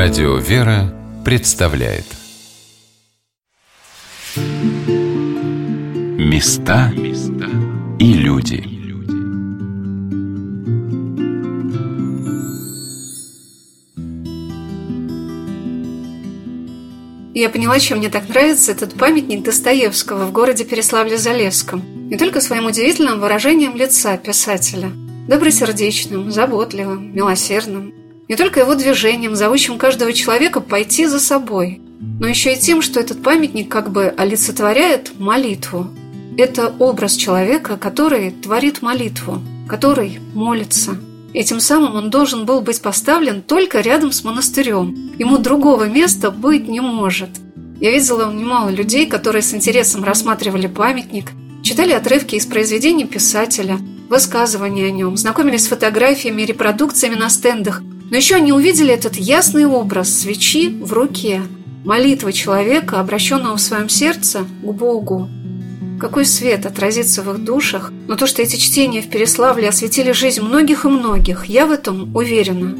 Радио «Вера» представляет. Места и люди. Я поняла, чем мне так нравится этот памятник Достоевского в городе Переславле-Залесском. Не только своим удивительным выражением лица писателя, добросердечным, заботливым, милосердным, не только его движением, зовущим каждого человека пойти за собой, но еще и тем, что этот памятник как бы олицетворяет молитву. Это образ человека, который творит молитву, который молится. Этим самым он должен был быть поставлен только рядом с монастырем. Ему другого места быть не может. Я видела немало людей, которые с интересом рассматривали памятник, читали отрывки из произведений писателя, высказывания о нем, знакомились с фотографиями и репродукциями на стендах – но еще они увидели этот ясный образ свечи в руке, молитвы человека, обращенного в своем сердце к Богу. Какой свет отразится в их душах, но то, что эти чтения в Переславле осветили жизнь многих и многих, я в этом уверена.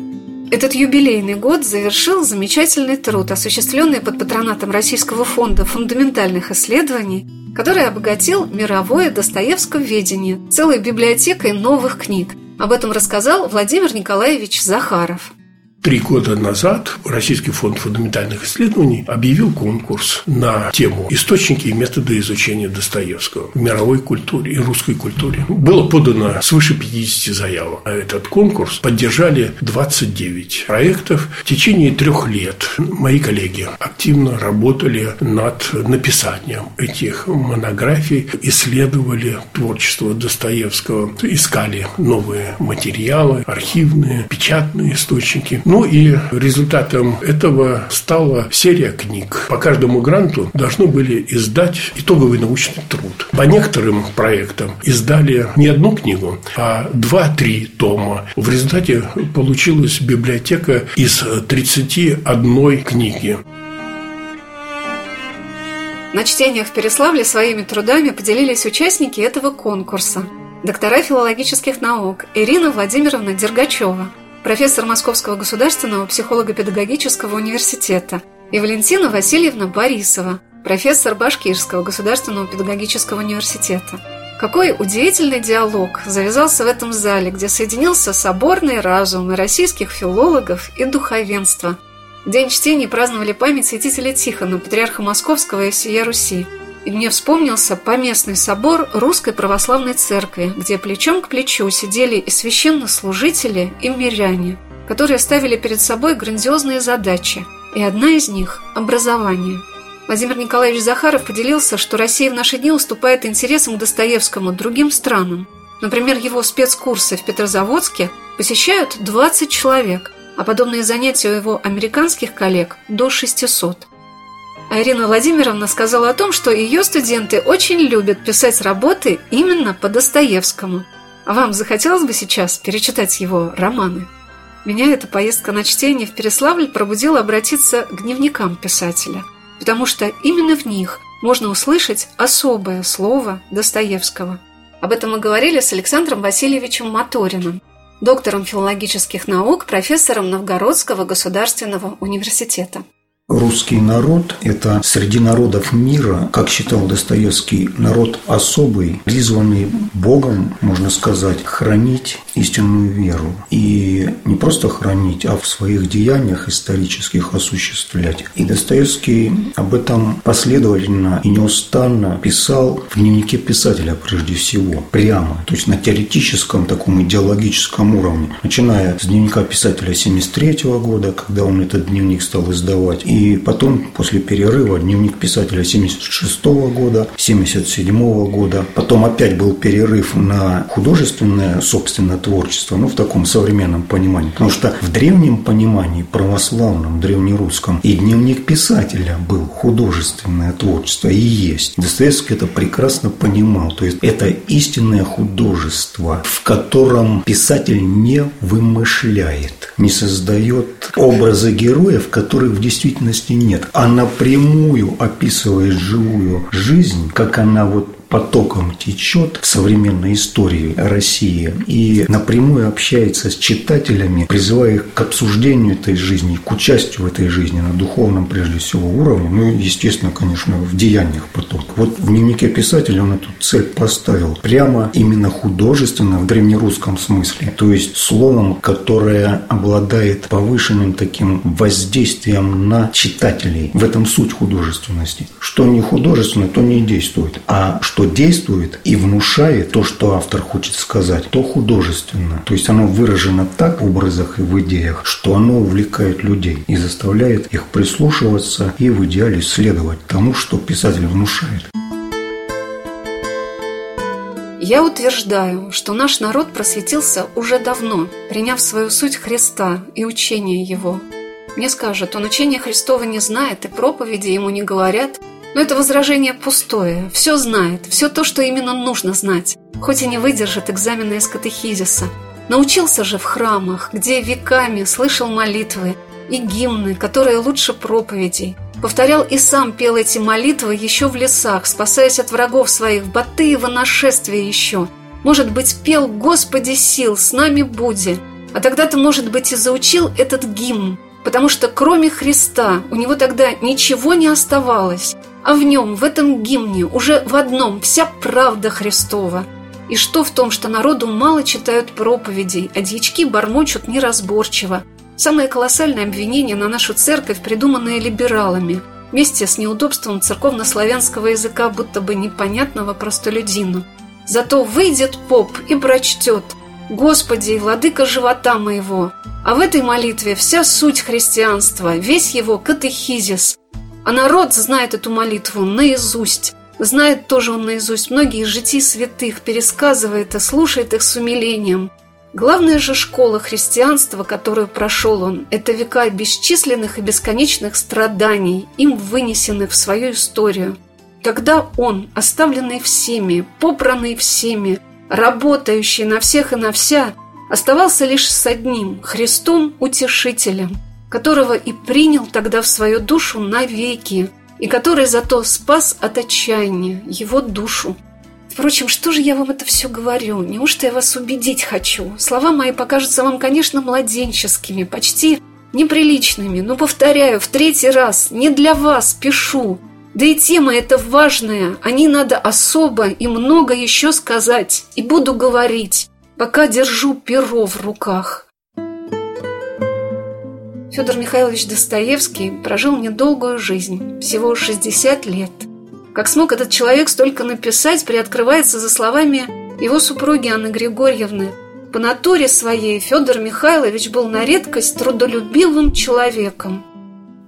Этот юбилейный год завершил замечательный труд, осуществленный под патронатом Российского фонда фундаментальных исследований, который обогатил мировое Достоевсковедение целой библиотекой новых книг – об этом рассказал Владимир Николаевич Захаров. Три года назад Российский фонд фундаментальных исследований объявил конкурс на тему «Источники и методы изучения Достоевского в мировой культуре и русской культуре». Было подано свыше 50 заявок. А этот конкурс поддержали 29 проектов. В течение трех лет мои коллеги активно работали над написанием этих монографий, исследовали творчество Достоевского, искали новые материалы, архивные, печатные источники. Ну и результатом этого стала серия книг. По каждому гранту должны были издать итоговый научный труд. По некоторым проектам издали не одну книгу, а два-три тома. В результате получилась библиотека из 31 книги. На чтениях в Переславле своими трудами поделились участники этого конкурса. Доктора филологических наук Ирина Владимировна Дергачева – профессор Московского государственного психолого-педагогического университета, и Валентина Васильевна Борисова, профессор Башкирского государственного педагогического университета. Какой удивительный диалог завязался в этом зале, где соединился соборный разум и российских филологов и духовенства. день чтения праздновали память святителя Тихона, патриарха Московского и всея Руси – и мне вспомнился поместный собор Русской Православной Церкви, где плечом к плечу сидели и священнослужители, и миряне, которые ставили перед собой грандиозные задачи, и одна из них – образование. Владимир Николаевич Захаров поделился, что Россия в наши дни уступает интересам к Достоевскому другим странам. Например, его спецкурсы в Петрозаводске посещают 20 человек, а подобные занятия у его американских коллег – до 600. А Ирина Владимировна сказала о том, что ее студенты очень любят писать работы именно по Достоевскому. А вам захотелось бы сейчас перечитать его романы? Меня эта поездка на чтение в Переславль пробудила обратиться к дневникам писателя, потому что именно в них можно услышать особое слово Достоевского. Об этом мы говорили с Александром Васильевичем Моториным, доктором филологических наук, профессором Новгородского государственного университета. Русский народ – это среди народов мира, как считал Достоевский, народ особый, призванный Богом, можно сказать, хранить истинную веру. И не просто хранить, а в своих деяниях исторических осуществлять. И Достоевский об этом последовательно и неустанно писал в дневнике писателя прежде всего, прямо, то есть на теоретическом таком идеологическом уровне, начиная с дневника писателя 73 года, когда он этот дневник стал издавать, и потом, после перерыва, дневник писателя 76 года, 77 года. Потом опять был перерыв на художественное, собственно, творчество, ну, в таком современном понимании. Потому что в древнем понимании, православном, древнерусском, и дневник писателя был художественное творчество, и есть. Достоевский это прекрасно понимал. То есть, это истинное художество, в котором писатель не вымышляет, не создает образы героев, которых в действительности нет, а напрямую описывает живую жизнь, как она вот потоком течет в современной истории России и напрямую общается с читателями, призывая их к обсуждению этой жизни, к участию в этой жизни на духовном, прежде всего, уровне, ну и, естественно, конечно, в деяниях потом. Вот в дневнике писателя он эту цель поставил прямо именно художественно в древнерусском смысле, то есть словом, которое обладает повышенным таким воздействием на читателей. В этом суть художественности. Что не художественно, то не действует. А что действует и внушает то, что автор хочет сказать, то художественно. То есть оно выражено так в образах и в идеях, что оно увлекает людей и заставляет их прислушиваться и в идеале следовать тому, что писатель внушает. Я утверждаю, что наш народ просветился уже давно, приняв свою суть Христа и учение Его. Мне скажут, он учения Христова не знает и проповеди ему не говорят, но это возражение пустое, все знает, все то, что именно нужно знать, хоть и не выдержит экзамена из катехизиса. Научился же в храмах, где веками слышал молитвы и гимны, которые лучше проповедей – Повторял и сам пел эти молитвы еще в лесах, спасаясь от врагов своих, в Батыево нашествие еще. Может быть, пел «Господи сил, с нами буди». А тогда-то, может быть, и заучил этот гимн, потому что кроме Христа у него тогда ничего не оставалось, а в нем, в этом гимне, уже в одном вся правда Христова. И что в том, что народу мало читают проповедей, а дьячки бормочут неразборчиво, Самое колоссальное обвинение на нашу церковь, придуманное либералами, вместе с неудобством церковно-славянского языка, будто бы непонятного простолюдину. Зато выйдет поп и прочтет «Господи, владыка живота моего». А в этой молитве вся суть христианства, весь его катехизис. А народ знает эту молитву наизусть. Знает тоже он наизусть многие жития святых, пересказывает и слушает их с умилением – Главная же школа христианства, которую прошел он, это века бесчисленных и бесконечных страданий, им вынесенных в свою историю. Когда он, оставленный всеми, попранный всеми, работающий на всех и на вся, оставался лишь с одним – Христом-утешителем, которого и принял тогда в свою душу навеки, и который зато спас от отчаяния его душу. Впрочем, что же я вам это все говорю? Неужто я вас убедить хочу? Слова мои покажутся вам, конечно, младенческими, почти неприличными, но, повторяю, в третий раз, не для вас пишу. Да и тема эта важная, о ней надо особо и много еще сказать, и буду говорить, пока держу перо в руках. Федор Михайлович Достоевский прожил недолгую жизнь, всего 60 лет – как смог этот человек столько написать, приоткрывается за словами его супруги Анны Григорьевны. По натуре своей Федор Михайлович был на редкость трудолюбивым человеком.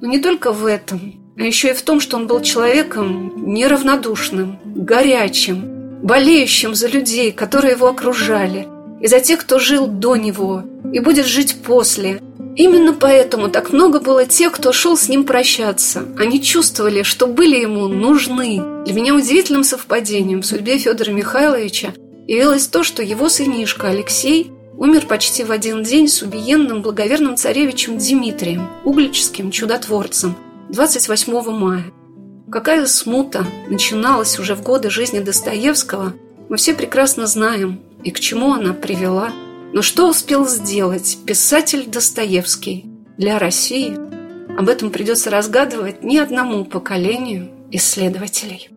Но не только в этом, а еще и в том, что он был человеком неравнодушным, горячим, болеющим за людей, которые его окружали, и за тех, кто жил до него и будет жить после – Именно поэтому так много было тех, кто шел с ним прощаться. Они чувствовали, что были ему нужны. Для меня удивительным совпадением в судьбе Федора Михайловича явилось то, что его сынишка Алексей умер почти в один день с убиенным благоверным царевичем Дмитрием, углическим чудотворцем, 28 мая. Какая смута начиналась уже в годы жизни Достоевского, мы все прекрасно знаем, и к чему она привела – но что успел сделать писатель Достоевский для России? Об этом придется разгадывать ни одному поколению исследователей.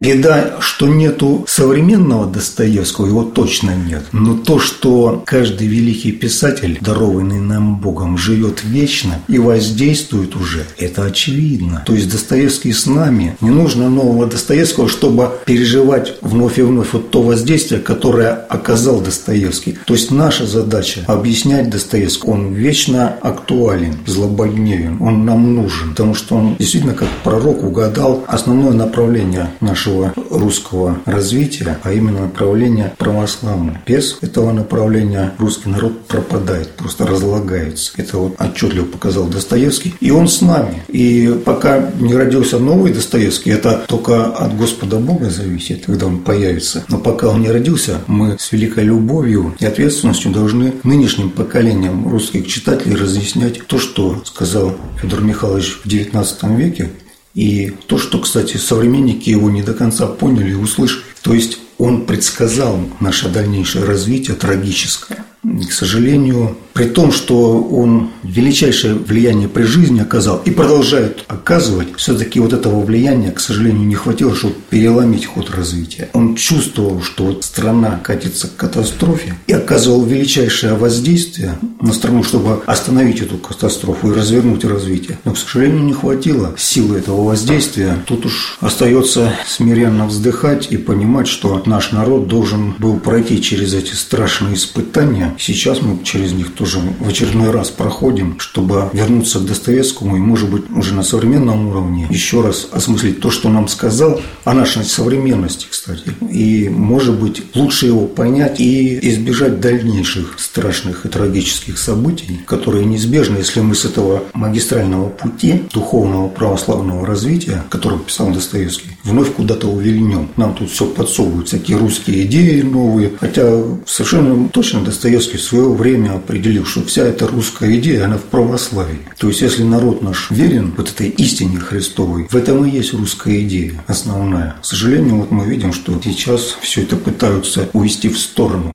Беда, что нету современного Достоевского, его точно нет. Но то, что каждый великий писатель, дарованный нам Богом, живет вечно и воздействует уже, это очевидно. То есть Достоевский с нами. Не нужно нового Достоевского, чтобы переживать вновь и вновь вот то воздействие, которое оказал Достоевский. То есть наша задача объяснять Достоевского. Он вечно актуален, злободневен, он нам нужен, потому что он действительно как пророк угадал основное направление нашего нашего русского развития, а именно направление православное. Без этого направления русский народ пропадает, просто разлагается. Это вот отчетливо показал Достоевский. И он с нами. И пока не родился новый Достоевский, это только от Господа Бога зависит, когда он появится. Но пока он не родился, мы с великой любовью и ответственностью должны нынешним поколениям русских читателей разъяснять то, что сказал Федор Михайлович в XIX веке, и то, что, кстати, современники его не до конца поняли и услышали То есть он предсказал наше дальнейшее развитие трагическое. К сожалению, при том, что он величайшее влияние при жизни оказал и продолжает оказывать, все-таки вот этого влияния, к сожалению, не хватило, чтобы переломить ход развития. Он чувствовал, что вот страна катится к катастрофе и оказывал величайшее воздействие на страну, чтобы остановить эту катастрофу и развернуть развитие. Но, к сожалению, не хватило силы этого воздействия. Тут уж остается смиренно вздыхать и понимать, что наш народ должен был пройти через эти страшные испытания. Сейчас мы через них тоже в очередной раз проходим, чтобы вернуться к Достоевскому и, может быть, уже на современном уровне еще раз осмыслить то, что нам сказал о нашей современности, кстати. И, может быть, лучше его понять и избежать дальнейших страшных и трагических событий, которые неизбежны, если мы с этого магистрального пути духовного православного развития, который писал Достоевский, вновь куда-то увильнем. Нам тут все подсовывают, всякие русские идеи новые. Хотя совершенно точно Достоевский в свое время определил, что вся эта русская идея, она в православии. То есть, если народ наш верен вот этой истине Христовой, в этом и есть русская идея основная. К сожалению, вот мы видим, что сейчас все это пытаются увести в сторону.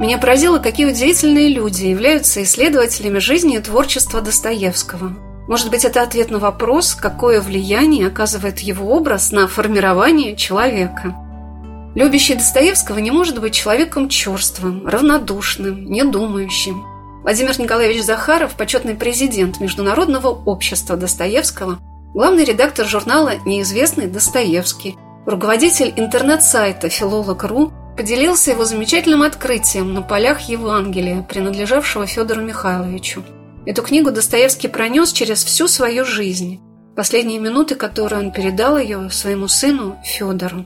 Меня поразило, какие удивительные люди являются исследователями жизни и творчества Достоевского. Может быть, это ответ на вопрос, какое влияние оказывает его образ на формирование человека. Любящий Достоевского не может быть человеком черствым, равнодушным, недумающим. Владимир Николаевич Захаров – почетный президент Международного общества Достоевского, главный редактор журнала «Неизвестный Достоевский», руководитель интернет-сайта «Филолог.ру» поделился его замечательным открытием на полях Евангелия, принадлежавшего Федору Михайловичу – Эту книгу Достоевский пронес через всю свою жизнь, последние минуты, которые он передал ее своему сыну Федору.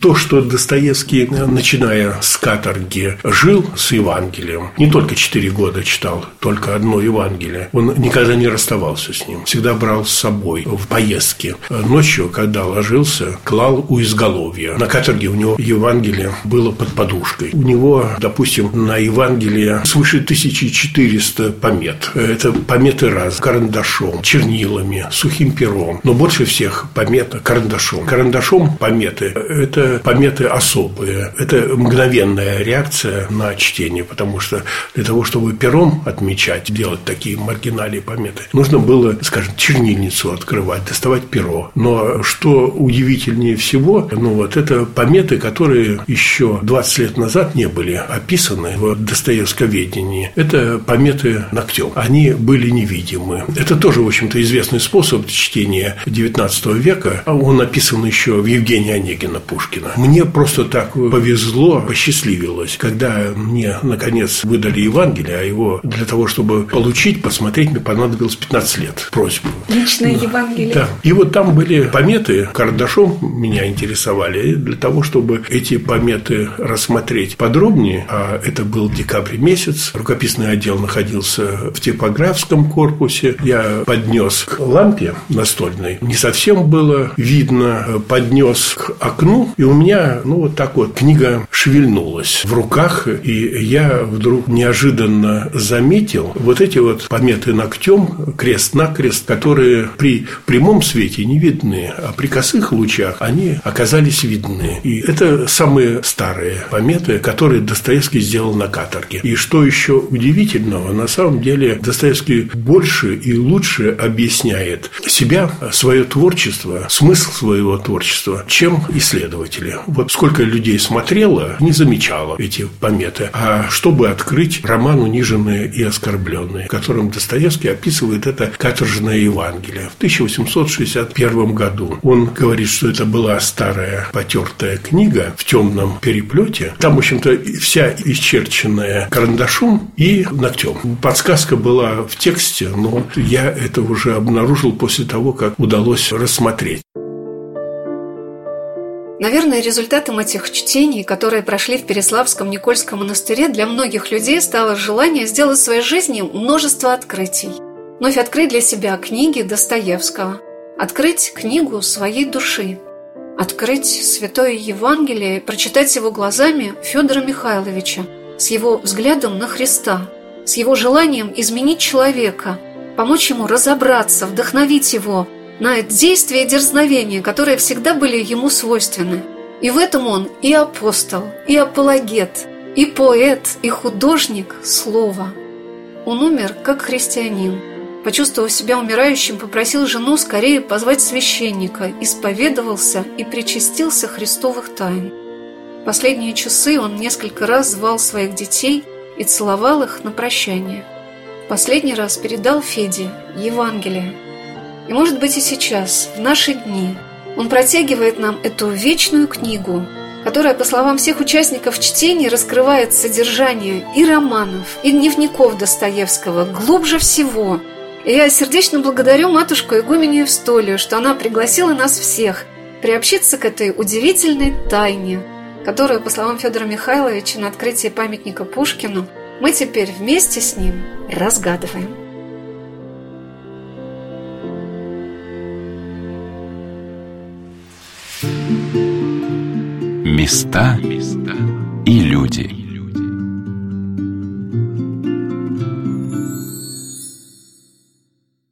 То, что Достоевский, начиная с каторги, жил с Евангелием, не только четыре года читал только одно Евангелие, он никогда не расставался с ним, всегда брал с собой в поездки. Ночью, когда ложился, клал у изголовья. На каторге у него Евангелие было под подушкой. У него, допустим, на Евангелие свыше 1400 помет. Это пометы раз, карандашом, чернилами, сухим пером. Но больше всех помет карандашом. Карандашом пометы – это пометы особые. Это мгновенная реакция на чтение, потому что для того, чтобы пером отмечать, делать такие маргиналии пометы, нужно было, скажем, чернильницу открывать, доставать перо. Но что удивительнее всего, ну вот это пометы, которые еще 20 лет назад не были описаны в Достоевсковедении. Это пометы ногтем. Они были невидимы. Это тоже, в общем-то, известный способ чтения XIX века. Он описан еще в Евгении Онегина Пушкина. Пушкина. Мне просто так повезло, посчастливилось, когда мне, наконец, выдали Евангелие, а его для того, чтобы получить, посмотреть, мне понадобилось 15 лет просьбу. Личное да. Евангелие. Да. И вот там были пометы, карандашом меня интересовали, и для того, чтобы эти пометы рассмотреть подробнее, а это был декабрь месяц, рукописный отдел находился в типографском корпусе, я поднес к лампе настольной, не совсем было видно, поднес к окну, и у меня, ну, вот так вот книга шевельнулась в руках, и я вдруг неожиданно заметил вот эти вот пометы ногтем, крест-накрест, которые при прямом свете не видны, а при косых лучах они оказались видны. И это самые старые пометы, которые Достоевский сделал на каторге. И что еще удивительного, на самом деле Достоевский больше и лучше объясняет себя, свое творчество, смысл своего творчества, чем исследователь пользователи. Вот сколько людей смотрело, не замечало эти пометы. А чтобы открыть роман «Униженные и оскорбленные», в котором Достоевский описывает это каторжное Евангелие в 1861 году. Он говорит, что это была старая потертая книга в темном переплете. Там, в общем-то, вся исчерченная карандашом и ногтем. Подсказка была в тексте, но я это уже обнаружил после того, как удалось рассмотреть. Наверное, результатом этих чтений, которые прошли в Переславском Никольском монастыре, для многих людей стало желание сделать в своей жизни множество открытий. Вновь открыть для себя книги Достоевского, открыть книгу своей души, открыть Святое Евангелие, прочитать его глазами Федора Михайловича, с его взглядом на Христа, с его желанием изменить человека, помочь ему разобраться, вдохновить его – на действия и дерзновения, которые всегда были ему свойственны. И в этом он и апостол, и апологет, и поэт, и художник слова. Он умер как христианин. Почувствовав себя умирающим, попросил жену скорее позвать священника, исповедовался и причастился христовых тайн. Последние часы он несколько раз звал своих детей и целовал их на прощание. Последний раз передал Феде Евангелие. И может быть и сейчас, в наши дни, он протягивает нам эту вечную книгу, которая, по словам всех участников чтения, раскрывает содержание и романов, и дневников Достоевского глубже всего. И я сердечно благодарю матушку Игуменю Евстолию, что она пригласила нас всех приобщиться к этой удивительной тайне, которую, по словам Федора Михайловича, на открытии памятника Пушкину мы теперь вместе с ним разгадываем. Места и люди.